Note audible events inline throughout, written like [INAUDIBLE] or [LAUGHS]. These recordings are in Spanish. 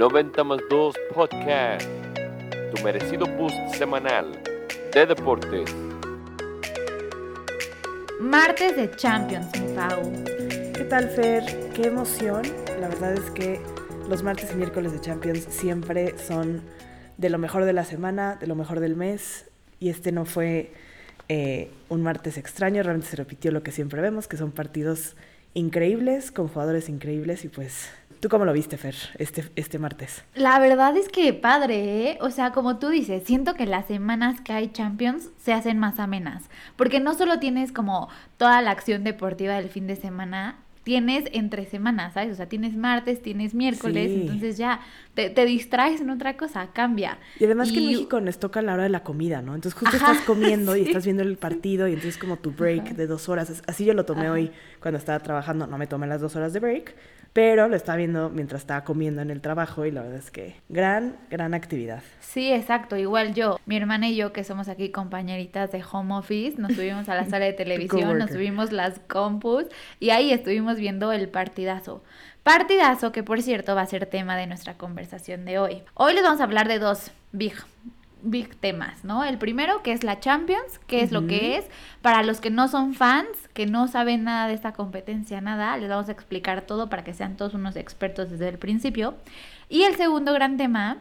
90 más 2 Podcast, tu merecido boost semanal de deportes. Martes de Champions, mi Pau. ¿Qué tal, Fer? Qué emoción. La verdad es que los martes y miércoles de Champions siempre son de lo mejor de la semana, de lo mejor del mes. Y este no fue eh, un martes extraño, realmente se repitió lo que siempre vemos, que son partidos increíbles, con jugadores increíbles y pues... ¿Tú cómo lo viste, Fer, este, este martes? La verdad es que padre, ¿eh? O sea, como tú dices, siento que las semanas que hay Champions se hacen más amenas. Porque no solo tienes como toda la acción deportiva del fin de semana, tienes entre semanas, ¿sabes? O sea, tienes martes, tienes miércoles, entonces ya te, distraes en otra cosa, cambia. Y además que en México nos toca la hora de la comida, ¿no? Entonces justo estás comiendo [LAUGHS] y estás viendo el partido y entonces como tu break de dos horas. Así yo lo tomé hoy cuando estaba trabajando, no me tomé las dos horas de break, pero lo estaba viendo mientras estaba comiendo en el trabajo y la verdad es que gran, gran actividad. Sí, exacto, igual yo, mi hermana y yo que somos aquí compañeritas de home office, nos subimos a la sala de [LAUGHS] televisión, nos subimos las compus y ahí estuvimos viendo el partidazo. Partidazo que por cierto va a ser tema de nuestra conversación de hoy. Hoy les vamos a hablar de dos big big temas, ¿no? El primero que es la Champions, qué es lo que es. Para los que no son fans, que no saben nada de esta competencia, nada, les vamos a explicar todo para que sean todos unos expertos desde el principio. Y el segundo gran tema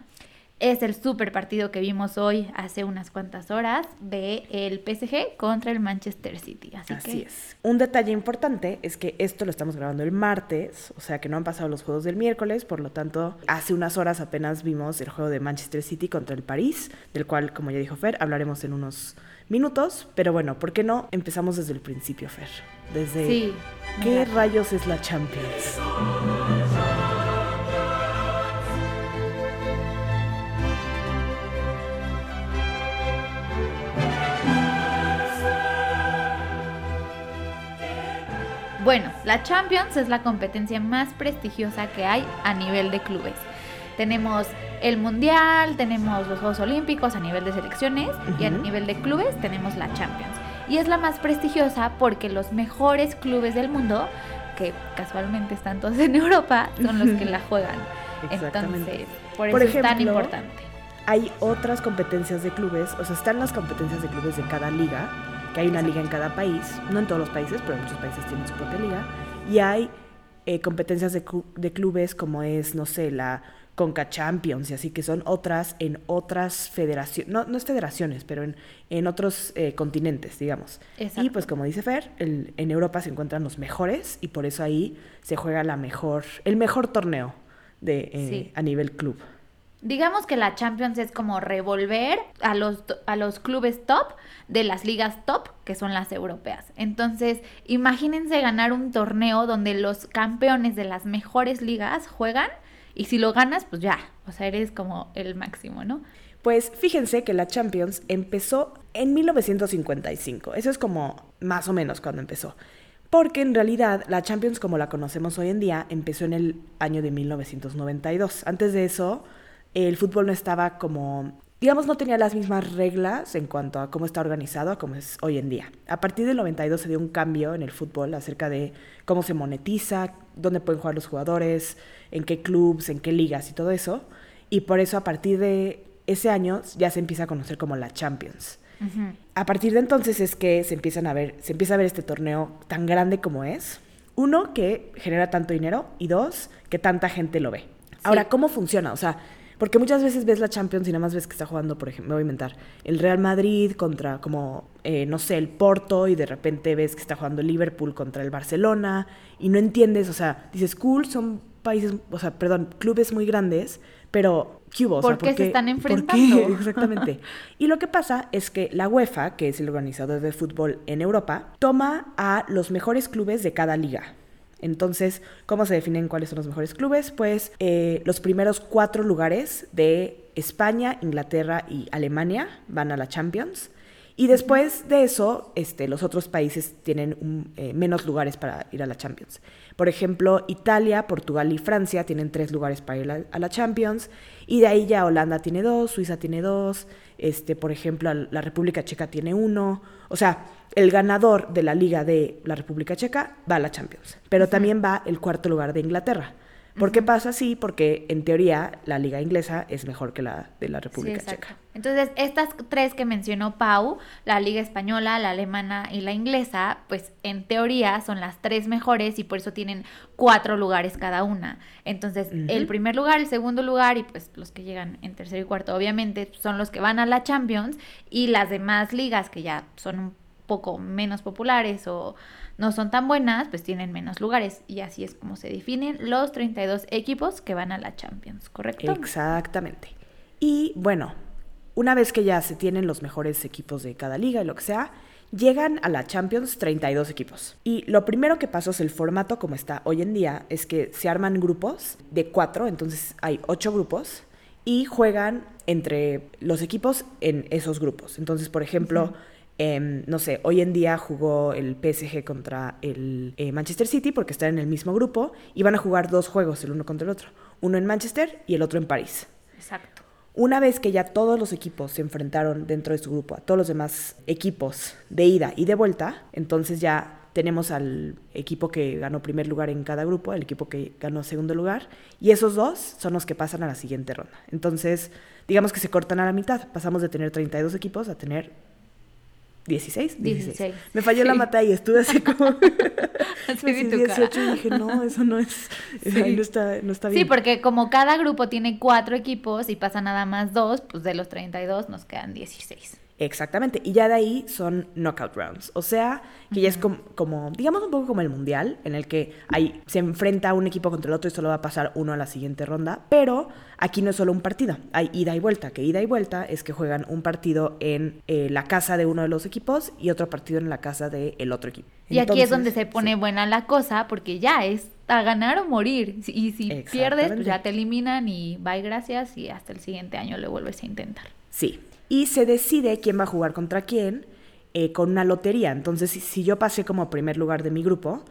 es el super partido que vimos hoy hace unas cuantas horas de el PSG contra el Manchester City. Así, es. Un detalle importante es que esto lo estamos grabando el martes, o sea que no han pasado los juegos del miércoles, por lo tanto, hace unas horas apenas vimos el juego de Manchester City contra el París, del cual, como ya dijo Fer, hablaremos en unos minutos, pero bueno, ¿por qué no empezamos desde el principio, Fer? Desde sí, ¿qué rayos es la Champions? Bueno, la Champions es la competencia más prestigiosa que hay a nivel de clubes. Tenemos el Mundial, tenemos los Juegos Olímpicos a nivel de selecciones y a nivel de clubes tenemos la Champions. Y es la más prestigiosa porque los mejores clubes del mundo, que casualmente están todos en Europa, son los que la [LAUGHS] juegan. Entonces, por eso es tan importante. Hay otras competencias de clubes, o sea, están las competencias de clubes de cada liga, que hay una liga en cada país, no en todos los países, pero muchos países tienen su propia liga, y hay eh, competencias de, de, clubes como es, no sé, la Conca Champions y así, que son otras en otras federaciones, no, no es federaciones, pero en, en otros eh, continentes, digamos. Y pues como dice Fer, el, en Europa se encuentran los mejores y por eso ahí se juega la mejor, el mejor torneo de, eh, a nivel club. Digamos que la Champions es como revolver a los, a los clubes top de las ligas top, que son las europeas. Entonces, imagínense ganar un torneo donde los campeones de las mejores ligas juegan y si lo ganas, pues ya, o sea, eres como el máximo, ¿no? Pues fíjense que la Champions empezó en 1955. Eso es como más o menos cuando empezó. Porque en realidad la Champions como la conocemos hoy en día empezó en el año de 1992. Antes de eso el fútbol no estaba como, digamos, no tenía las mismas reglas en cuanto a cómo está organizado, como es hoy en día. A partir del 92 se dio un cambio en el fútbol acerca de cómo se monetiza, dónde pueden jugar los jugadores, en qué clubs, en qué ligas y todo eso. Y por eso a partir de ese año ya se empieza a conocer como la Champions. A partir de entonces es que se empiezan a ver, se empieza a ver este torneo tan grande como es. Uno, que genera tanto dinero y dos, que tanta gente lo ve. Ahora, ¿cómo funciona? O sea, porque muchas veces ves la Champions y nada más ves que está jugando, por ejemplo, me voy a inventar, el Real Madrid contra como, eh, no sé, el Porto y de repente ves que está jugando el Liverpool contra el Barcelona y no entiendes, o sea, dices, cool, son países, o sea, perdón, clubes muy grandes, pero ¿qué hubo? ¿Por qué se están enfrentando? [LAUGHS] Exactamente. y lo que pasa es que la UEFA, que es el organizador de fútbol en Europa, toma a los mejores clubes de cada liga. Entonces, ¿cómo se definen cuáles son los mejores clubes? Pues eh, los primeros cuatro lugares de España, Inglaterra y Alemania van a la Champions. Y después de eso, este, los otros países tienen eh, menos lugares para ir a la Champions. Por ejemplo, Italia, Portugal y Francia tienen tres lugares para ir a la Champions. Y de ahí ya Holanda tiene dos, Suiza tiene dos, este, por ejemplo, la República Checa tiene uno. O sea, el ganador de la Liga de la República Checa va a la Champions. Pero también va el cuarto lugar de Inglaterra. ¿Por qué pasa así? Porque en teoría la liga inglesa es mejor que la de la República Sí. Checa. Entonces, estas tres que mencionó Pau, la liga española, la alemana y la inglesa, pues en teoría son las tres mejores y por eso tienen cuatro lugares cada una. Entonces, el primer lugar, el segundo lugar y pues los que llegan en tercero y cuarto, obviamente, son los que van a la Champions y las demás ligas que ya son un poco menos populares o no son tan buenas, pues tienen menos lugares. Y así es como se definen los 32 equipos que van a la Champions, ¿correcto? Exactamente. Y bueno, una vez que ya se tienen los mejores equipos de cada liga y lo que sea, llegan a la Champions 32 equipos. Y lo primero que pasó es el formato como está hoy en día, es que se arman grupos de cuatro, entonces hay ocho grupos y juegan entre los equipos en esos grupos. Entonces, por ejemplo, em, no sé, hoy en día jugó el PSG contra el eh, Manchester City porque están en el mismo grupo y van a jugar dos juegos el uno contra el otro. Uno en Manchester y el otro en París. Exacto. Una vez que ya todos los equipos se enfrentaron dentro de su grupo a todos los demás equipos de ida y de vuelta, entonces ya tenemos al equipo que ganó primer lugar en cada grupo, el equipo que ganó segundo lugar, y esos dos son los que pasan a la siguiente ronda. Entonces, digamos que se cortan a la mitad, pasamos de tener 32 equipos a tener 16. 16. Me falló la Sí. mata y estuve así como... [LAUGHS] Sí, [LAUGHS] cara. 18 y dije, no, [LAUGHS] eso no es... Sí. ahí no, está, no está bien. Sí, porque como cada grupo tiene cuatro equipos y pasa nada más dos, pues de los 32 nos quedan 16. Exactamente, y ya de ahí son knockout rounds, o sea, que ya es como, como, digamos un poco como el mundial, en el que hay, se enfrenta un equipo contra el otro y solo va a pasar uno a la siguiente ronda, pero aquí no es solo un partido, hay ida y vuelta, que ida y vuelta es que juegan un partido en eh, la casa de uno de los equipos y otro partido en la casa del otro equipo. Y aquí es donde se pone sí. buena la cosa, porque ya es a ganar o morir. Y si pierdes, pues ya te eliminan y bye, gracias, y hasta el siguiente año lo vuelves a intentar. Sí. Y se decide quién va a jugar contra quién eh, con una lotería. Entonces, si, si yo pasé como primer lugar de mi grupo,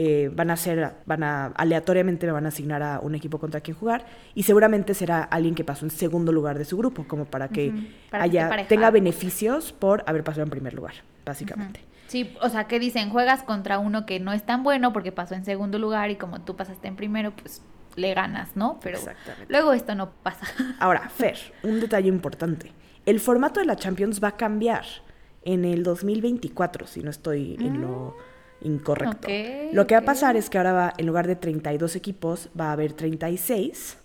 eh, van a ser, van a, aleatoriamente me van a asignar a un equipo contra quien jugar y seguramente será alguien que pasó en segundo lugar de su grupo, como para que para haya, tenga beneficios por haber pasado en primer lugar, básicamente. Sí, o sea, que dicen, juegas contra uno que no es tan bueno porque pasó en segundo lugar y como tú pasaste en primero, pues le ganas, ¿no? Pero Exactamente. luego esto no pasa. Ahora, [LAUGHS] Fer, un detalle importante. El formato de la Champions va a cambiar en el 2024, si no estoy en lo incorrecto. Ok, lo que va a pasar es que ahora va, en lugar de 32 equipos, va a haber 36.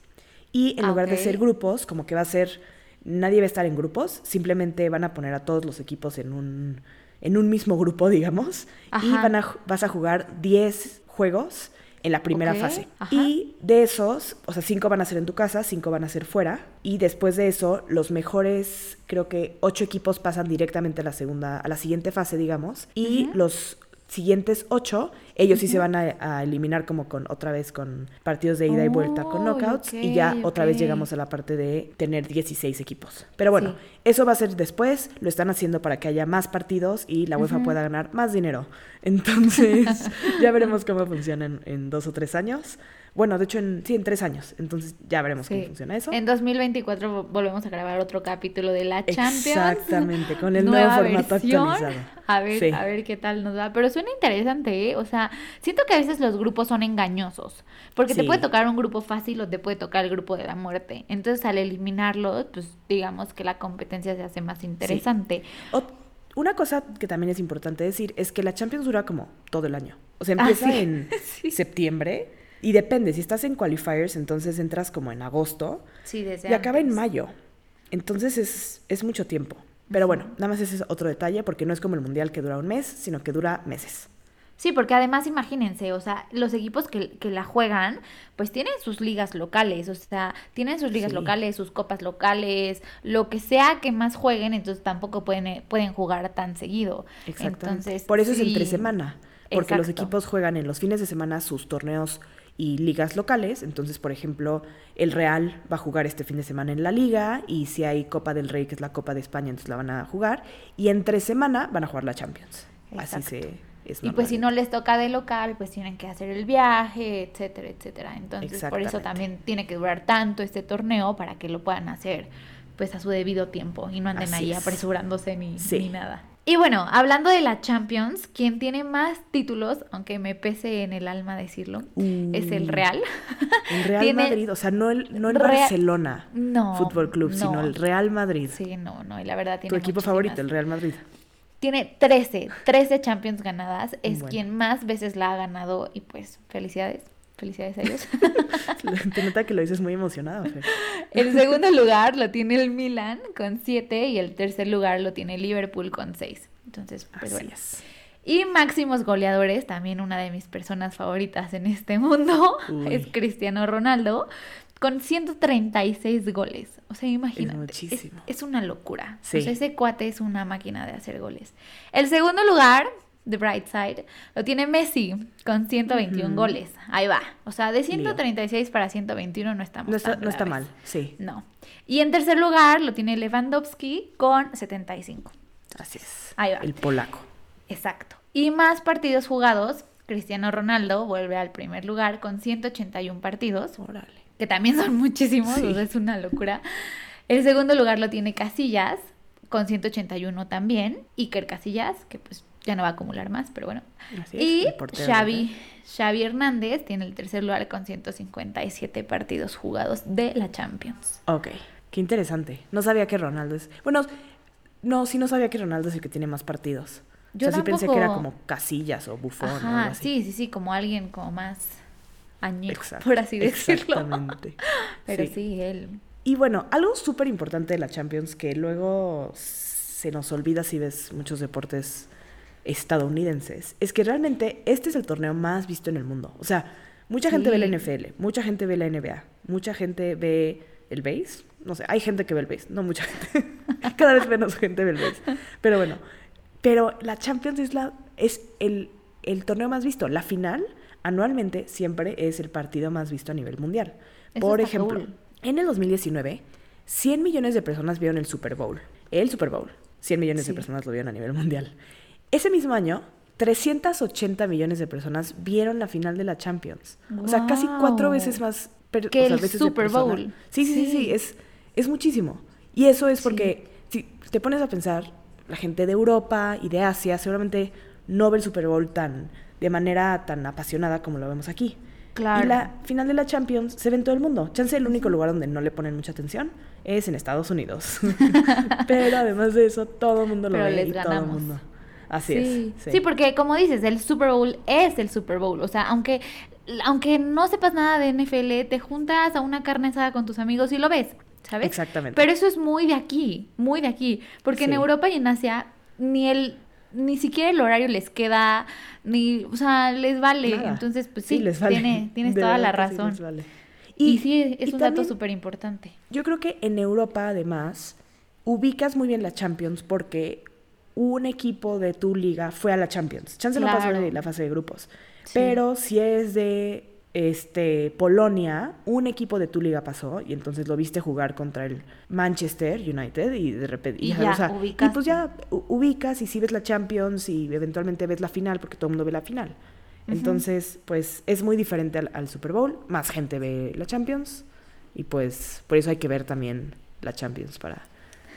Y en Ah, lugar de ser grupos, como que va a ser, nadie va a estar en grupos, simplemente van a poner a todos los equipos en un, en un mismo grupo, [LAUGHS] digamos, y van a, vas a jugar 10 juegos en la primera fase. ajá. Y de esos, o sea, cinco van a ser en tu casa, cinco van a ser fuera. Y después de eso, los mejores, creo que ocho equipos pasan directamente a la segunda, a la siguiente fase, digamos. Y los siguientes ocho, ellos sí se van a, a eliminar como con otra vez con partidos de ida y vuelta con knockouts. y ya otra vez llegamos a la parte de tener 16 equipos. Pero bueno, Sí. Eso va a ser después, lo están haciendo para que haya más partidos y la UEFA pueda ganar más dinero. [LAUGHS] Entonces, ya veremos cómo funciona en, en dos o tres años. Bueno, de hecho, en, sí, en tres años. Entonces, ya veremos cómo Sí. funciona eso. En 2024 vo- volvemos a grabar otro capítulo de la Champions. Exactamente, con el [LAUGHS] nuevo formato versión. actualizado. A ver, Sí. a ver qué tal nos va. Pero suena interesante, ¿eh? O sea, siento que a veces los grupos son engañosos. Porque te Sí. puede tocar un grupo fácil o te puede tocar el grupo de la muerte. Entonces, al eliminarlo, pues digamos que la competencia se hace más interesante. Una cosa que también es importante decir es que la Champions dura como todo el año. O sea, Ah, empieza sí. en [LAUGHS] Sí. septiembre y depende. Si estás en qualifiers, entonces entras como en agosto Sí, desde y acaba en mayo. Entonces es, es mucho tiempo. Pero bueno, nada más ese es otro detalle porque no es como el mundial que dura un mes, sino que dura meses. Sí, porque además imagínense, o sea, los equipos que, que la juegan, pues tienen sus ligas locales, o sea, tienen sus ligas Sí. locales, sus copas locales, lo que sea que más jueguen, entonces tampoco pueden, eh, pueden jugar tan seguido. Exactamente. Entonces, Por eso es entre semana. Porque los Exacto. equipos juegan en los fines de semana sus torneos y ligas locales. Entonces, por ejemplo, el Real va a jugar este fin de semana en la liga. Y si hay Copa del Rey, que es la Copa de España, entonces la van a jugar. Y entre semana van a jugar la Champions. Así Exacto. se es Y pues si no les toca de local, pues tienen que hacer el viaje, etcétera, etcétera. Entonces, por eso también tiene que durar tanto este torneo para que lo puedan hacer pues a su debido tiempo y no anden Así ahí es. apresurándose ni, Sí. ni nada. Y bueno, hablando de la Champions, quien tiene más títulos, aunque me pese en el alma decirlo, es el Uh, Real. El Real [LAUGHS] Tiene- Madrid, o sea, no el, no el Real- Barcelona No, Fútbol Club, sino no. el Real Madrid. Sí, no, no, y la verdad tiene tu equipo muchísimas. favorito, el Real Madrid. Tiene 13, 13 Champions ganadas, es Bueno. quien más veces la ha ganado y pues felicidades, felicidades a ellos. [LAUGHS] Te nota que lo dices muy emocionado, Fer. [LAUGHS] el segundo lugar lo tiene el Milan con 7 y el tercer lugar lo tiene Liverpool con 6. Entonces, pues Así bueno. es. Y máximos goleadores, también una de mis personas favoritas en este mundo, [LAUGHS] Uy. es Cristiano Ronaldo, con 136 goles. O sea, imagínate. muchísimo. Es, es una locura. Sí. O sea, ese cuate es una máquina de hacer goles. El segundo lugar, The Bright Side, lo tiene Messi, con 121 Ujú. goles. Ahí va. O sea, de 136 para 121 no estamos No está, no está mal, sí. No. Y en tercer lugar lo tiene Lewandowski con 75. Así es. Ahí va. El polaco. Exacto. Y más partidos jugados, Cristiano Ronaldo vuelve al primer lugar con 181 partidos, Órale. Que también son muchísimos, Sí. o sea, es una locura. El segundo lugar lo tiene Casillas, con 181 también, Iker Casillas, que pues ya no va a acumular más, pero bueno. Así y Xavi, Xavi Hernández tiene el tercer lugar con 157 partidos jugados de la Champions. Ok, qué interesante. No sabía que Ronaldo es. Bueno, no, sí no sabía que Ronaldo es el que tiene más partidos. Yo o sea, sí pensé que era tampoco. como Casillas o Bufón o algo Ajá, así. sí, sí, sí, como alguien como más añejo, Exacto, por así decirlo. Exactamente. [LAUGHS] Pero Sí. sí, él. Y bueno, algo súper importante de la Champions que luego se nos olvida si ves muchos deportes estadounidenses, es que realmente este es el torneo más visto en el mundo. O sea, mucha gente ve la Sí. NFL, mucha gente ve la NBA, mucha gente ve el base. No sé, hay gente que ve el base, no mucha gente. [LAUGHS] Cada vez menos gente ve el base. Pero bueno, pero la Champions es, la, es el, el torneo más visto. La final, anualmente, siempre es el partido más visto a nivel mundial. Eso Por ejemplo, cool. en el 2019, 100 millones de personas vieron el Super Bowl. El Super Bowl. 100 millones de personas lo vieron a nivel mundial. Ese mismo año, 380 millones de personas vieron la final de la Champions. O sea, casi cuatro veces más. Que o sea, el veces Super. Bowl. Sí, sí, sí, sí, Sí. es, es muchísimo. Y eso es Sí. porque, si te pones a pensar, la gente de Europa y de Asia seguramente no ve el Super Bowl tan de manera tan apasionada como lo vemos aquí. Claro. Y la final de la Champions se ve en todo el mundo. Chance el único lugar donde no le ponen mucha atención es en Estados Unidos. [LAUGHS] [LAUGHS] Pero además de eso, todo el mundo lo Pero ve les y todo el mundo. Así sí. es. sí, porque como dices, el Super Bowl es el Super Bowl. O sea, aunque, aunque no sepas nada de NFL, te juntas a una carne asada con tus amigos y lo ves, ¿sabes? Exactamente. Pero eso es muy de aquí, muy de aquí. Porque en Sí. Europa y en Asia ni el ni siquiera el horario les queda, ni, o sea, les vale. Nada. Entonces, pues sí, les vale. tiene- [LAUGHS] tienes De toda la sí razón. les vale. Y, sí, es y un dato súper importante. Yo creo que en Europa, además, ubicas muy bien la Champions porque un equipo de tu liga fue a la Champions. Chance no pasó Claro. de la fase de grupos. Sí. Pero si es de este Polonia, un equipo de tu liga pasó y entonces lo viste jugar contra el Manchester United y de repente Y ya, ya, o sea, y ubicaste. pues ya ubicas y si ves la Champions y eventualmente ves la final porque todo el mundo ve la final. Entonces, pues es muy diferente al, al Super Bowl, más gente ve la Champions y pues por eso hay que ver también la Champions para,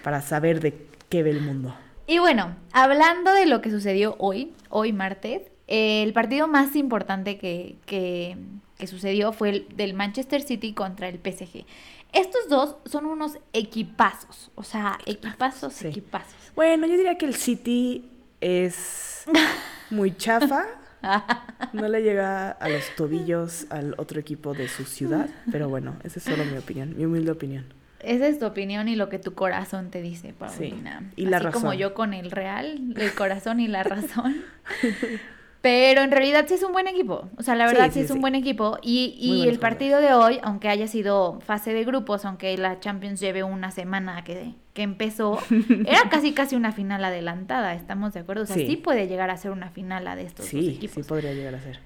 para saber de qué ve el mundo. Y bueno, hablando de lo que sucedió hoy, hoy martes, eh, el partido más importante que, que, que sucedió fue el del Manchester City contra el PSG. Estos dos son unos equipazos, o sea, equipazos, Sí. equipazos. Bueno, yo diría que el City es [LAUGHS] muy chafa. [LAUGHS] No le llega a los tobillos al otro equipo de su ciudad, pero bueno, esa es solo mi opinión, mi humilde opinión. Esa es tu opinión y lo que tu corazón te dice, Paulina. y la Así como razón. yo con el Real, el corazón y la razón. [LAUGHS] Pero en realidad sí es un buen equipo. O sea, la verdad sí, sí, es un buen equipo. Y, y el partido de hoy, aunque haya sido fase de grupos, aunque la Champions lleve una semana que, que empezó, [LAUGHS] era casi casi una final adelantada, ¿estamos de acuerdo? O sea, sí, puede llegar a ser una final a de estos dos Sí, sí equipos. podría llegar a ser.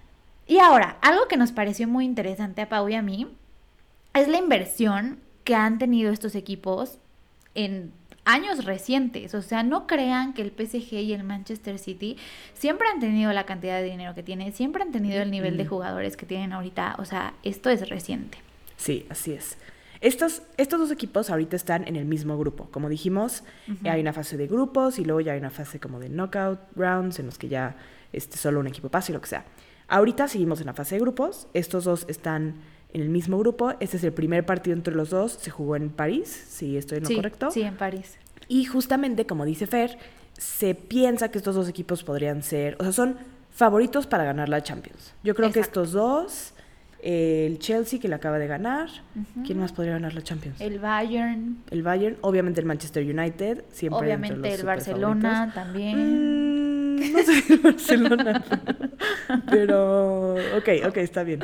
Y ahora, algo que nos pareció muy interesante a Pau y a mí es la inversión que han tenido estos equipos en años recientes. O sea, no crean que el PSG y el Manchester City siempre han tenido la cantidad de dinero que tienen, siempre han tenido el nivel de jugadores que tienen ahorita. O sea, esto es reciente. Sí, así es. Estos, estos dos equipos ahorita están en el mismo grupo. Como dijimos, hay una fase de grupos y luego ya hay una fase como de knockout rounds en los que ya este, solo un equipo pasa y lo que sea. Ahorita seguimos en la fase de grupos. Estos dos están en el mismo grupo. Este es el primer partido entre los dos. Se jugó en París, si estoy en lo Sí, correcto. Sí, en París. Y justamente, como dice Fer, se piensa que estos dos equipos podrían ser, o sea, son favoritos para ganar la Champions. Yo creo que estos dos, eh, el Chelsea que la acaba de ganar, ¿quién más podría ganar la Champions? El Bayern, El Bayern, obviamente el Manchester United, siempre entre obviamente los el Barcelona también. Mm, no sé el Barcelona, [LAUGHS] pero ok, ok, está bien.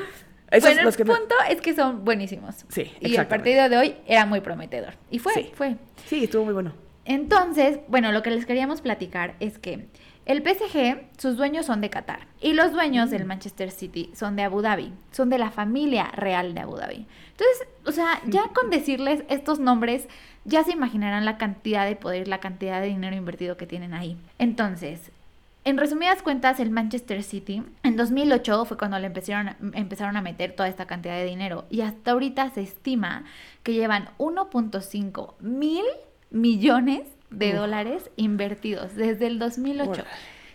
Esos bueno, los el me- punto es que son buenísimos. Sí, Y el partido de hoy era muy prometedor. Y fue, Sí. fue. Sí, estuvo muy bueno. Entonces, bueno, lo que les queríamos platicar es que el PSG, sus dueños son de Qatar y los dueños Mm. del Manchester City son de Abu Dhabi, son de la familia real de Abu Dhabi. Entonces, o sea, ya con decirles estos nombres, ya se imaginarán la cantidad de poder, la cantidad de dinero invertido que tienen ahí. Entonces, en resumidas cuentas, el Manchester City en 2008 fue cuando le empezaron, a- empezaron a meter toda esta cantidad de dinero y hasta ahorita se estima que llevan 1.5 mil millones de Uf. dólares invertidos desde el 2008. Órale.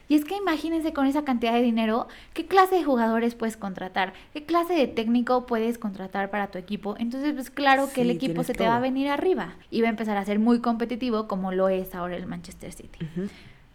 Y es que imagínense con esa cantidad de dinero, ¿qué clase de jugadores puedes contratar? ¿Qué clase de técnico puedes contratar para tu equipo? Entonces, pues claro que el equipo se te va a venir arriba y va a empezar a ser muy competitivo como lo es ahora el Manchester City.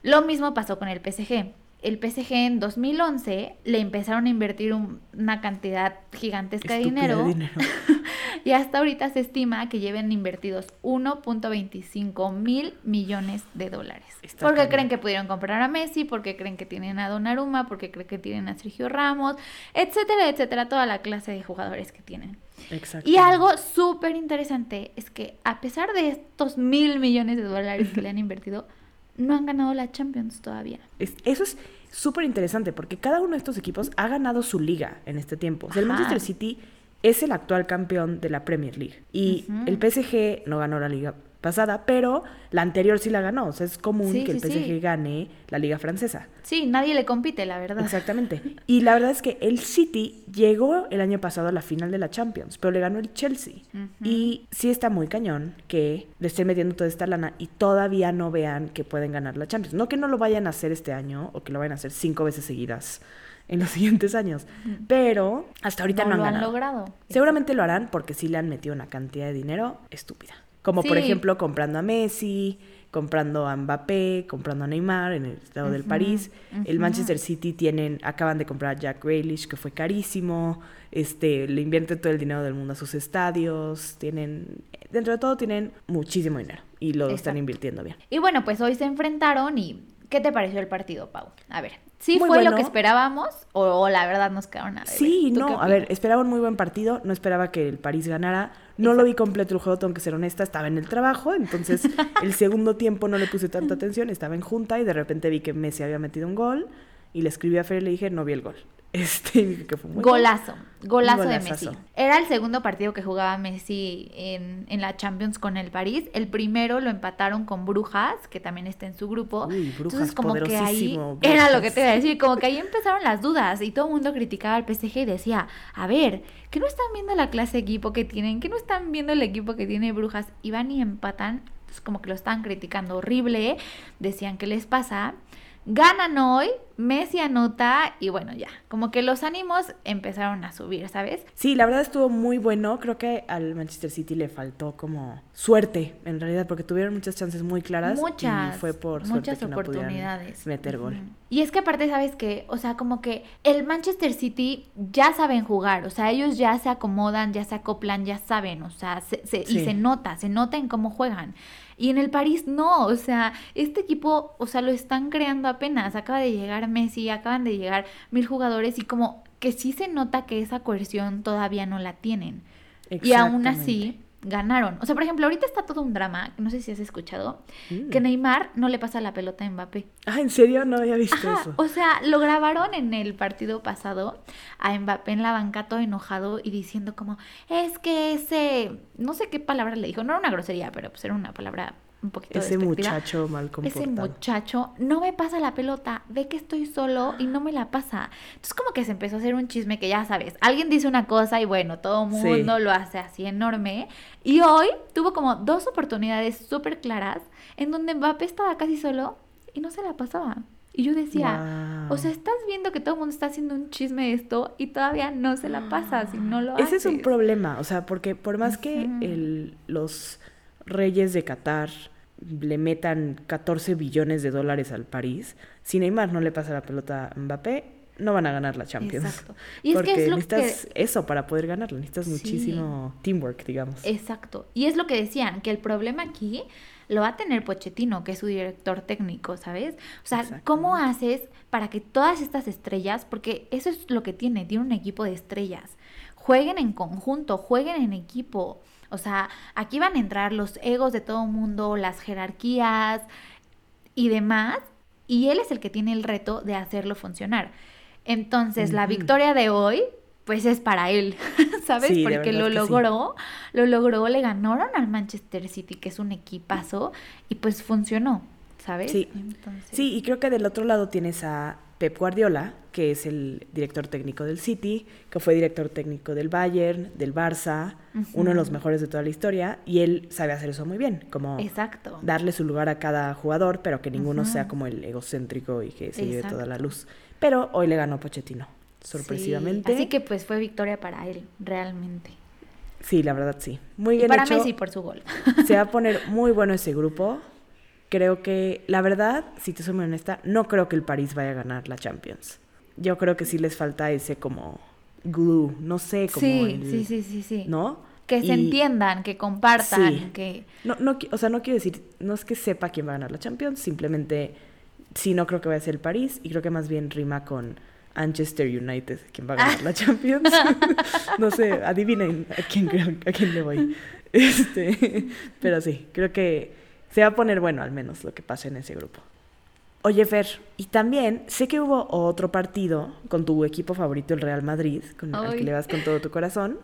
Lo mismo pasó con el PSG. El PSG en 2011 le empezaron a invertir un- una cantidad gigantesca de dinero, [LAUGHS] y hasta ahorita se estima que lleven invertidos 1.25 mil millones de dólares. Está porque creen que pudieron comprar a Messi, porque creen que tienen a Donnarumma, porque creen que tienen a Sergio Ramos, etcétera, etcétera, toda la clase de jugadores que tienen. Exacto. Y algo súper interesante es que a pesar de estos mil millones de dólares que le han invertido, no han ganado la Champions todavía. Es- eso es súper interesante porque cada uno de estos equipos ha ganado su liga en este tiempo. O sea, el. Manchester City es el actual campeón de la Premier League y el PSG no ganó la liga pasada, pero la anterior sí la ganó. O sea, es común Sí, que el sí, PSG sí. gane la liga francesa. Sí, nadie le compite, la verdad. Exactamente. Y la verdad es que el City llegó el año pasado a la final de la Champions, pero le ganó el Chelsea. Y sí está muy cañón que le estén metiendo toda esta lana y todavía no vean que pueden ganar la Champions. No que no lo vayan a hacer este año o que lo vayan a hacer cinco veces seguidas en los [LAUGHS] siguientes años, pero hasta ahorita no, no han lo han ganado. logrado. Seguramente lo harán porque sí le han metido una cantidad de dinero estúpida. Como por ejemplo comprando a Messi, comprando a Mbappé, comprando a Neymar en el estado del París. El. Manchester City tienen, acaban de comprar a Jack Grealish, que fue carísimo. Este, le invierten todo el dinero del mundo a sus estadios. Tienen, dentro de todo tienen muchísimo dinero y lo están invirtiendo bien. Y bueno, pues hoy se enfrentaron y ¿qué te pareció el partido, Pau? A ver, ¿sí Muy fue lo que esperábamos o, o la verdad nos quedaron a deber? Sí, ¿Tú qué no, a ver, esperaba un muy buen partido, no esperaba que el París ganara, no lo vi completo el juego, tengo que ser honesta, estaba en el trabajo, entonces [LAUGHS] el segundo tiempo no le puse tanta atención, estaba en junta y de repente vi que Messi había metido un gol y le escribí a Fer y le dije, no vi el gol. Este, [LAUGHS] que fue muy Golazo, golazo de Golazazo. Messi. Era el segundo partido que jugaba Messi en, en la Champions con el París. El primero lo empataron con Brujas, que también está en su grupo. Uy, Brujas, Entonces como que ahí [LAUGHS] era lo que te iba a decir, como que ahí empezaron las dudas y todo el mundo criticaba al PSG y decía, a ver, que no están viendo la clase de equipo que tienen, que no están viendo el equipo que tiene Brujas y van y empatan. Entonces como que lo estaban criticando horrible, decían qué les pasa. Ganan hoy, Messi anota y bueno, ya, como que los ánimos empezaron a subir, ¿sabes? Sí, la verdad estuvo muy bueno. Creo que al Manchester City le faltó como suerte, en realidad, porque tuvieron muchas chances muy claras. Muchas, Y fue por suerte muchas que no oportunidades. meter gol. Y es que aparte, ¿sabes qué? O sea, como que el Manchester City ya saben jugar, o sea, ellos ya se acomodan, ya se acoplan, ya saben, o sea, se- se- y Sí. se nota, se nota en cómo juegan. Y en el París no, o sea, este equipo, o sea, lo están creando apenas. Acaba de llegar Messi, acaban de llegar mil jugadores y como que sí se nota que esa coerción todavía no la tienen. Y aún así ganaron. O sea, por ejemplo, ahorita está todo un drama, no sé si has escuchado, Mm. que Neymar no le pasa la pelota a Mbappé. Ah, ¿en serio? No había visto Ajá, eso. o sea, lo grabaron en el partido pasado a Mbappé en la banca todo enojado y diciendo como, es que ese, no sé qué palabra le dijo, no era una grosería, pero pues era una palabra un poquito Ese despectiva. muchacho mal comportado. Ese muchacho no me pasa la pelota, ve que estoy solo y no me la pasa. Entonces como que se empezó a hacer un chisme que ya sabes, alguien dice una cosa y bueno, todo el Sí. mundo lo hace así enorme. Y hoy tuvo como dos oportunidades súper claras en donde Mbappé estaba casi solo y no se la pasaba. Y yo decía, Wow. o sea, estás viendo que todo el mundo está haciendo un chisme de esto y todavía no se la pasa si no lo Ese es un haces. problema, o sea, porque por más que el- los reyes de Qatar le metan 14 billones de dólares al París, si Neymar no le pasa la pelota a Mbappé, no van a ganar la Champions. Exacto. Y es que es lo necesitas que... eso para poder ganarla, necesitas Sí. muchísimo teamwork, digamos. Exacto. Y es lo que decían, que el problema aquí lo va a tener Pochettino, que es su director técnico, ¿sabes? O sea. ¿cómo haces para que todas estas estrellas, porque eso es lo que tiene, tiene un equipo de estrellas, jueguen en conjunto, jueguen en equipo? O sea, aquí van a entrar los egos de todo el mundo, las jerarquías y demás, y él es el que tiene el reto de hacerlo funcionar. Entonces, la victoria de hoy, pues es para él, [LAUGHS] ¿sabes? Sí, Porque lo sí. logró, lo logró, le ganaron al Manchester City, que es un equipazo, y pues funcionó, ¿sabes? Sí. Entonces, Sí, y creo que del otro lado tienes a Pep Guardiola, que es el director técnico del City, que fue director técnico del Bayern, del Barça, uno de los mejores de toda la historia, y él sabe hacer eso muy bien, como Exacto. darle su lugar a cada jugador, pero que ninguno sea como el egocéntrico y que se lleve toda la luz. Pero hoy le ganó Pochettino, Sí, sorpresivamente. Así que pues fue victoria para él, realmente. Sí, la verdad sí. Muy Y bien para hecho. Messi por su gol. Se va a poner muy bueno ese grupo. Creo que, la verdad, si te soy muy honesta, no creo que el París vaya a ganar la Champions. Yo creo que sí les falta ese como glue, no sé, como Sí, el- sí, sí, sí, sí. ¿no? Que se entiendan, que compartan, Sí. que... No, no, o sea, no quiero decir, no es que sepa quién va a ganar la Champions, simplemente sí no creo que vaya a ser el París y creo que más bien rima con Manchester United, quién va a ganar la Champions. [LAUGHS] no sé, adivinen a quién creo, a quién le voy. [LAUGHS] Este, pero sí, creo que se va a poner bueno al menos lo que pase en ese grupo. Oye, Fer, y también sé que hubo otro partido con tu equipo favorito, el Real Madrid, con el Ay. que le vas con todo tu corazón,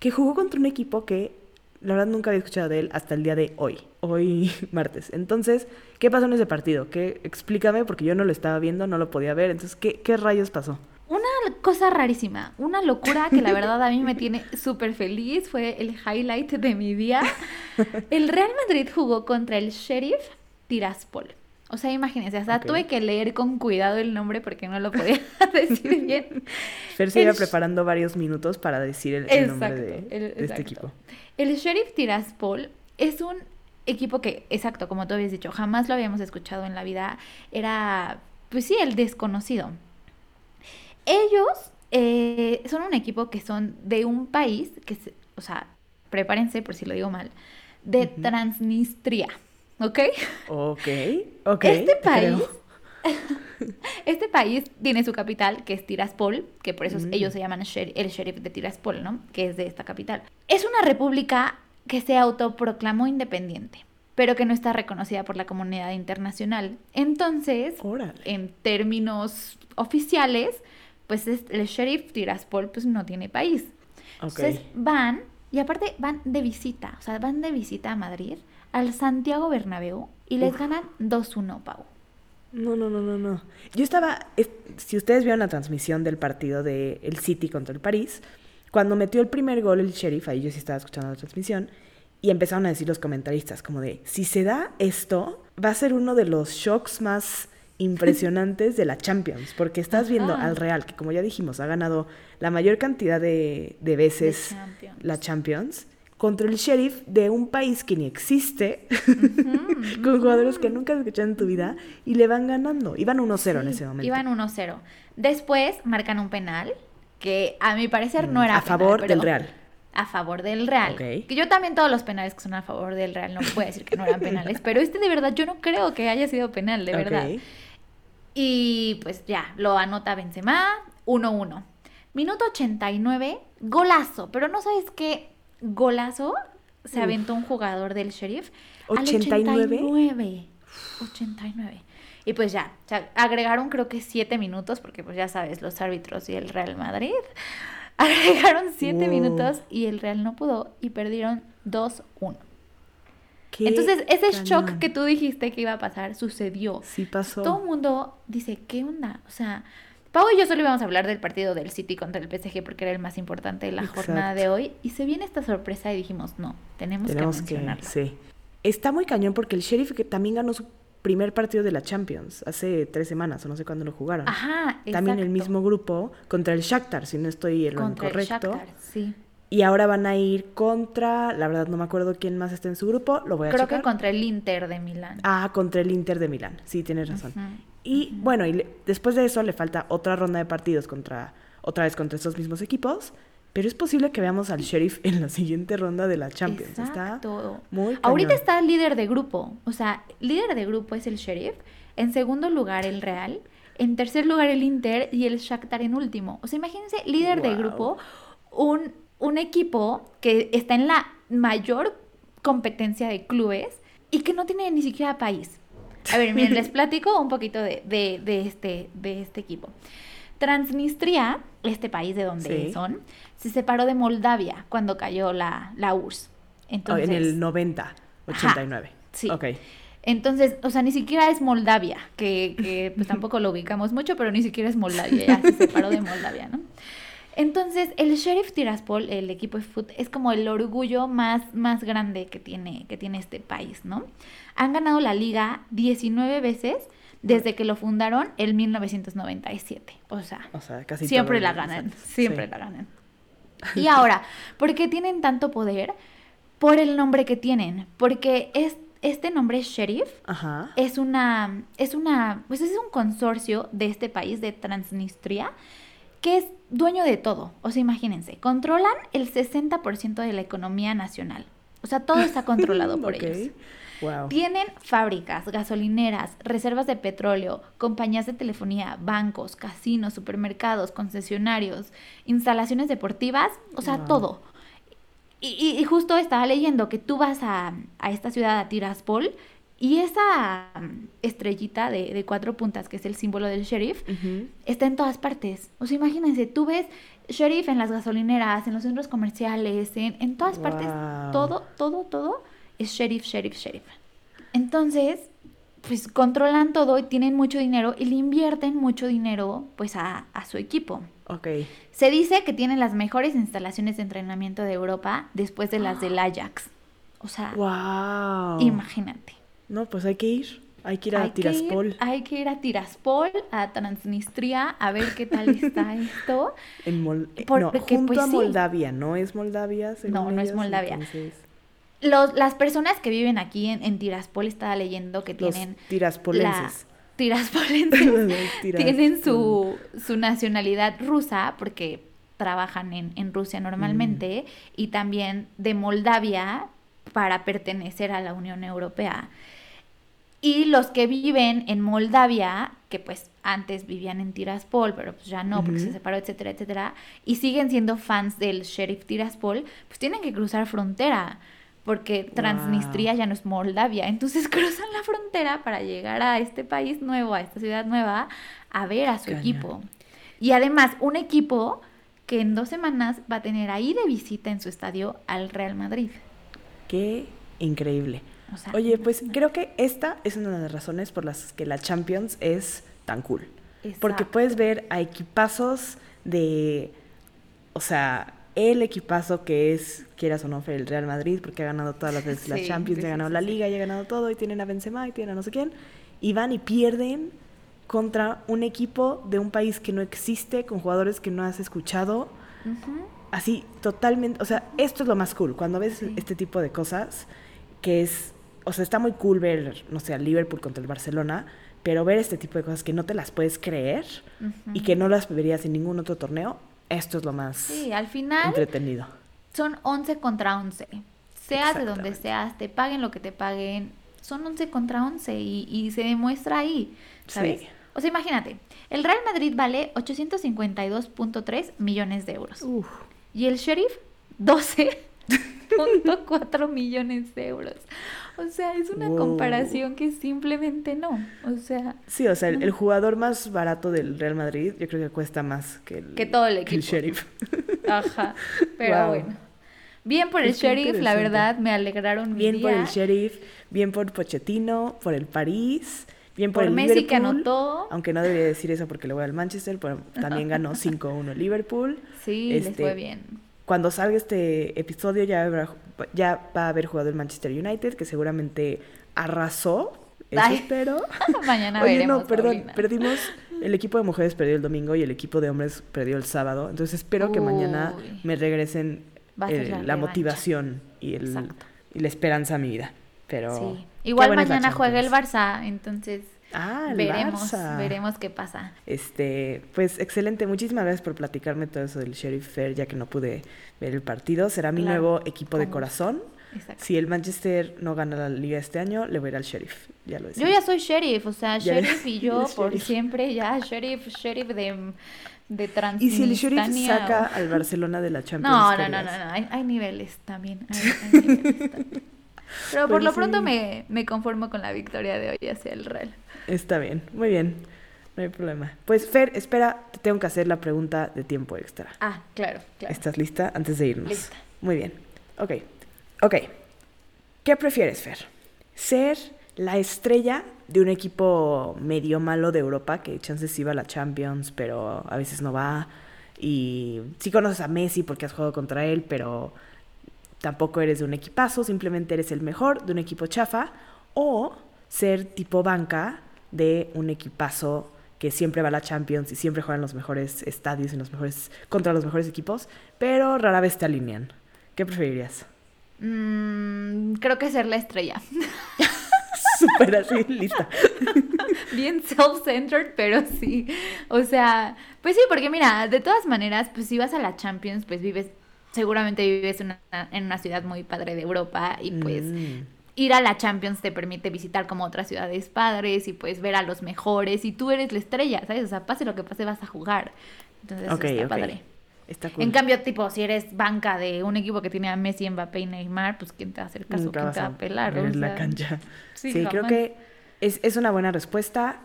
que jugó contra un equipo que la verdad nunca había escuchado de él hasta el día de hoy, hoy [LAUGHS] martes. Entonces, ¿qué pasó en ese partido? ¿Qué, explícame, porque yo no lo estaba viendo, no lo podía ver. Entonces, ¿qué, qué rayos pasó? Una cosa rarísima, una locura que la verdad a mí me tiene súper feliz, fue el highlight de mi día. El Real Madrid jugó contra el Sheriff Tiraspol. O sea, imagínense, hasta Ok. tuve que leer con cuidado el nombre porque no lo podía [LAUGHS] decir bien. Fer se El iba preparando varios minutos para decir el, el nombre de, el- de este equipo. El Sheriff Tiraspol es un equipo que, exacto, como tú habías dicho, jamás lo habíamos escuchado en la vida. Era, pues sí, el desconocido. Ellos eh, son un equipo que son de un país que, o sea, prepárense por si lo digo mal, de. Transnistria, ¿ok? Ok, ok. Este te país, [LAUGHS] este país tiene su capital, que es Tiraspol, que por eso Mm. ellos se llaman sher- el sheriff de Tiraspol, ¿no? Que es de esta capital. Es una república que se autoproclamó independiente, pero que no está reconocida por la comunidad internacional. Entonces, Órale. en términos oficiales, pues es- el sheriff Tiraspol pues no tiene país. Entonces van, y aparte van de visita, o sea, van de visita a Madrid, al Santiago Bernabéu, y les Uf. ganan 2-1, Pau. No, no, no, no, no. Yo estaba, es- si ustedes vieron la transmisión del partido de el City contra el París, cuando metió el primer gol el Sheriff, ahí yo sí estaba escuchando la transmisión, y empezaron a decir los comentaristas como de, si se da esto, va a ser uno de los shocks más impresionantes de la Champions, porque estás viendo Ajá. al Real, que como ya dijimos, ha ganado la mayor cantidad de, de veces Champions. la Champions, contra el Sheriff de un país que ni existe, [LAUGHS] con jugadores que nunca has escuchado en tu vida y le van ganando. Iban 1-0 en ese momento. Iban 1-0. Después marcan un penal, que a mi parecer no Mm, era a penal, favor pero- del Real. A favor del Real. Que yo también todos los penales que son a favor del Real no puedo decir que no eran penales, pero este de verdad yo no creo que haya sido penal, de [LAUGHS] Ok. verdad. Y pues ya, lo anota Benzema, 1-1. Minuto 89, golazo, pero no sabes qué golazo se Uf. aventó un jugador del Sheriff. al 89. 89. 89. Y pues ya, o sea, agregaron creo que 7 minutos, porque pues ya sabes, los árbitros y el Real Madrid. [LAUGHS] Agregaron 7 Wow. minutos y el Real no pudo y perdieron 2-1. Qué Entonces, ese shock que tú dijiste que iba a pasar sucedió. Sí pasó. Todo el mundo dice, ¿qué onda? O sea, Pau y yo solo íbamos a hablar del partido del City contra el PSG porque era el más importante de la jornada de Exacto. hoy. Y se viene esta sorpresa y dijimos, no, tenemos, Tenemos que que, mencionarlo. sí. Está muy cañón porque el Sheriff que también ganó su primer partido de la Champions hace tres semanas o no sé cuándo lo jugaron. Ajá, También el exacto. mismo grupo contra el Shakhtar, si no estoy en lo Contra el. Shakhtar, sí. Y ahora van a ir contra, la verdad no me acuerdo quién más está en su grupo, lo voy a Creo que contra el Inter de Milán. Ah, contra el Inter de Milán. Sí, tienes razón. Y bueno, y le- después de eso le falta otra ronda de partidos contra otra vez contra estos mismos equipos, pero es posible que veamos al Sheriff [LAUGHS] en la siguiente ronda de la Champions. Exacto. Está muy Ahorita cañón. está líder de grupo. O sea, líder de grupo es el Sheriff. En segundo lugar, el Real. En tercer lugar, el Inter. Y el Shakhtar en último. O sea, imagínense, líder de grupo. Un, un equipo que está en la mayor competencia de clubes y que no tiene ni siquiera país. A ver, miren, les [LAUGHS] platico un poquito de, de- de este, de este equipo. Transnistria, este país de donde Sí. son, se separó de Moldavia cuando cayó la, la URSS. Oh, Entonces, en el 90, 89. sí. Ok. entonces, o sea, ni siquiera es Moldavia, que, que, pues tampoco lo ubicamos mucho, pero ni siquiera es Moldavia, ya se separó de [LAUGHS] Moldavia, ¿no? Entonces, el Sheriff Tiraspol, el equipo de fútbol, es como el orgullo más, más grande que tiene, que tiene este país, ¿no? Han ganado la liga 19 veces desde que lo fundaron en 1997. O sea, O sea, casi siempre la ganan, siempre Sí. la ganan. Y ahora, ¿por qué tienen tanto poder? Por el nombre que tienen, porque es, este nombre Sheriff Ajá. es una, es una, pues es un consorcio de este país, de Transnistria, que es dueño de todo. O sea, imagínense, controlan el 60% de la economía nacional. O sea, todo está controlado [LAUGHS] por ellos. Wow. Tienen fábricas, gasolineras, reservas de petróleo, compañías de telefonía, bancos, casinos, supermercados, concesionarios, instalaciones deportivas, o sea, Wow. todo. Y, y- y justo estaba leyendo que tú vas a, a esta ciudad, a Tiraspol, y esa mm, estrellita de, de cuatro puntas, que es el símbolo del sheriff, está en todas partes. O sea, imagínense, tú ves sheriff en las gasolineras, en los centros comerciales, en, en todas partes, todo, todo, todo es sheriff, sheriff, sheriff. Entonces, pues controlan todo y tienen mucho dinero y le invierten mucho dinero pues a, a su equipo. Ok. Se dice que tienen las mejores instalaciones de entrenamiento de Europa después de las del [GASPS] Ajax. O sea, Wow. imagínate. No, pues hay que ir. Hay que ir a Hay que ir- Tiraspol. hay que ir a Tiraspol, a Transnistria, a ver qué tal está [LAUGHS] esto. En Mol- eh, no, porque, junto pues, a sí. Moldavia, ¿no es Moldavia? según No, no es? Moldavia. Entonces, Los, las personas que viven aquí en, en Tiraspol, estaba leyendo que los tienen tiraspolenses. la- Tiraspolenses [LAUGHS] Tiras- tienen su, su nacionalidad rusa porque trabajan en, en Rusia normalmente Mm. y también de Moldavia para pertenecer a la Unión Europea. Y los que viven en Moldavia, que pues antes vivían en Tiraspol, pero pues ya no, porque se separó, etcétera, etcétera, y siguen siendo fans del sheriff Tiraspol, pues tienen que cruzar frontera, porque Transnistria ya no es Moldavia. Entonces [LAUGHS] cruzan la frontera para llegar a este país nuevo, a esta ciudad nueva, a ver a su equipo. Y además, un equipo que en dos semanas va a tener ahí de visita en su estadio al Real Madrid. Qué increíble. O sea, Oye, pues creo que esta es una de las razones por las que la Champions es tan cool. Porque puedes ver a equipazos de, o sea, el equipazo que es, quieras o no, el Real Madrid, porque ha ganado todas las veces la Champions, ya ha ganado la. Liga, ya ha ganado todo, y tienen a Benzema, y tienen a no sé quién, y van y pierden contra un equipo de un país que no existe, con jugadores que no has escuchado, así totalmente, o sea, esto es lo más cool, cuando ves Sí. este tipo de cosas, que es, o sea, está muy cool ver, no sé, al Liverpool contra el Barcelona, pero ver este tipo de cosas que no te las puedes creer y que no las verías en ningún otro torneo, esto es lo más Sí, al final entretenido. son 11 contra 11. Seas de donde seas, te paguen lo que te paguen, son 11 contra 11 y, y se demuestra ahí, ¿sabes? Sí. O sea, imagínate, el Real Madrid vale 852.3 millones de euros Uf, y el Sheriff [LAUGHS] 12.4 millones de euros. O sea, es una Wow. comparación que simplemente no. O sea, Sí, o sea, el, No. el jugador más barato del Real Madrid, yo creo que cuesta más que el, Que todo el que equipo. Sheriff. Ajá, [LAUGHS] pero Wow. bueno. Bien por el sheriff, la verdad, me alegraron mi Bien por el Sheriff, bien por Pochettino, por el París, bien por, Por el Messi que Liverpool. anotó. Aunque no debería decir eso porque le voy al Manchester, pero también ganó [LAUGHS] 5-1 el Liverpool. Sí, les Este, fue bien. Cuando salga este episodio ya, habrá- ya va a haber jugado el Manchester United, que seguramente arrasó. Eso Ay, espero. [LAUGHS] Mañana [LAUGHS] Oye, veremos. no, perdón, Paulina. perdimos. El [LAUGHS] equipo de mujeres perdió el domingo y el equipo de hombres perdió el sábado. Entonces espero que mañana me regresen eh, la motivación y, el, y la esperanza a mi vida. Pero. Sí. Igual mañana juega el. Barça, entonces Ah, el veremos, Barça. veremos qué pasa. Este, pues excelente, muchísimas gracias por platicarme todo eso del Sheriff Fair, ya que no pude ver el partido. Será mi Claro, nuevo equipo de corazón. Exacto. Si el Manchester no gana la liga este año, le voy a ir al Sheriff. Ya lo. Yo ya soy sheriff, o sea, Ya- sheriff y yo por sheriff. siempre ya sheriff, sheriff de, de Y si el Sheriff saca o- al Barcelona de la [LAUGHS] Champions. No, no, ¿qué no, no, no, hay, hay niveles también. hay- hay [LAUGHS] niveles también. Pero por lo pronto me, me conformo con la victoria de hoy hacia el Real. Está bien, muy bien. No hay problema. Pues Fer, espera, te tengo que hacer la pregunta de tiempo extra. Ah, claro, claro. ¿Estás lista antes de irnos? Lista. Muy bien. Ok. Ok. ¿Qué prefieres, Fer? ¿Ser la estrella de un equipo medio malo de Europa que chances va a la Champions, pero a veces no va? Y sí conoces a Messi porque has jugado contra él, pero tampoco eres de un equipazo, simplemente eres el mejor de un equipo chafa. O ser tipo banca de un equipazo que siempre va a la Champions y siempre juega en los mejores estadios y los mejores contra los mejores equipos, pero rara vez te alinean. ¿Qué preferirías? Mm, creo que ser la estrella. [LAUGHS] Súper así, lista. [LAUGHS] Bien self-centered, pero sí. O sea, pues sí, porque mira, de todas maneras, pues si vas a la Champions, pues vives, seguramente vives en una, en una ciudad muy padre de Europa y pues Mm, ir a la Champions te permite visitar como otras ciudades padres y pues ver a los mejores y tú eres la estrella, ¿sabes? O sea, pase lo que pase vas a jugar. Entonces está padre. Está cool. En cambio, tipo, si eres banca de un equipo que tiene a Messi, Mbappé y Neymar, pues ¿quién te va a hacer caso? Nunca ¿Quién te va a pelar? ver O la sea, cancha. sí, Sí, creo que es, es una buena respuesta.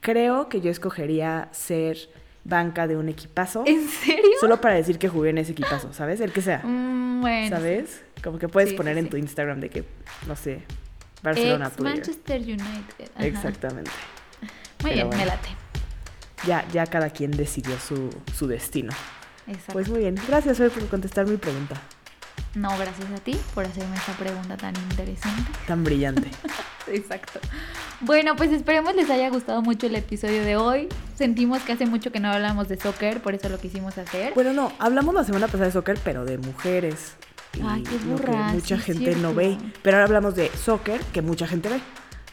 Creo que yo escogería ser banca de un equipazo. ¿En serio? Solo para decir que jugué en ese equipazo, ¿sabes? El que sea. Mm, bueno. ¿Sabes? Como que puedes Sí, poner sí, en sí. tu Instagram de que, no sé, Barcelona Ex player. Manchester United. Ajá. Exactamente. Muy Pero bien, bueno. me late. Ya, ya cada quien decidió su, su destino. Exacto. Pues muy bien. Gracias, Fer, por contestar mi pregunta. No, gracias a ti por hacerme esta pregunta tan interesante. Tan brillante. [LAUGHS] Exacto. Bueno, pues esperemos les haya gustado mucho el episodio de hoy. Sentimos que hace mucho que no hablamos de soccer, por eso lo quisimos hacer. Bueno, no, hablamos la semana pasada de soccer, pero de mujeres. Ay, qué lo que burra, mucha sí, gente no ve. Pero ahora hablamos de soccer, que mucha gente ve.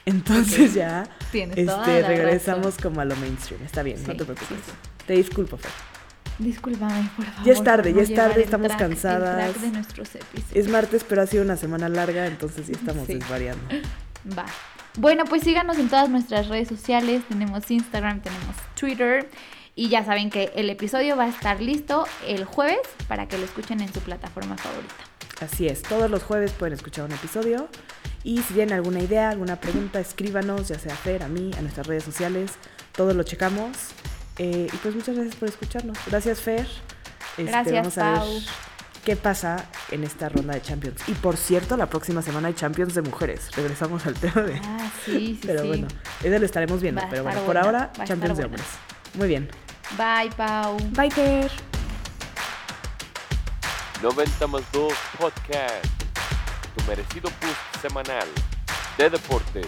Entonces ya Tienes este, regresamos razón. como a lo mainstream. Está bien, no te preocupes. sí. Te disculpo, Fer. Discúlpame, por favor. Ya es tarde, ya es tarde, estamos track- cansadas. track de nuestros episodios. Es martes, pero ha sido una semana larga, entonces ya estamos Sí. desvariando. [LAUGHS] Va. Bueno, pues síganos en todas nuestras redes sociales. Tenemos Instagram, tenemos Twitter. Y ya saben que el episodio va a estar listo el jueves para que lo escuchen en su plataforma favorita. Así es, todos los jueves pueden escuchar un episodio. Y si tienen alguna idea, alguna pregunta, escríbanos, ya sea a Fer, a mí, a nuestras redes sociales. Todo lo checamos. Eh, y pues muchas gracias por escucharnos. Gracias, Fer. Este, Gracias, vamos a Pau. ver qué pasa en esta ronda de Champions. Y por cierto, la próxima semana hay Champions de mujeres. Regresamos al tema de. Ah, sí, sí, [LAUGHS] pero sí. bueno, eso lo estaremos viendo. Pero bueno, por buena, ahora, va Champions de hombres. Muy bien. Bye, Pau. Bye, Fer. 90 más 2 Podcast, tu merecido boost semanal de deportes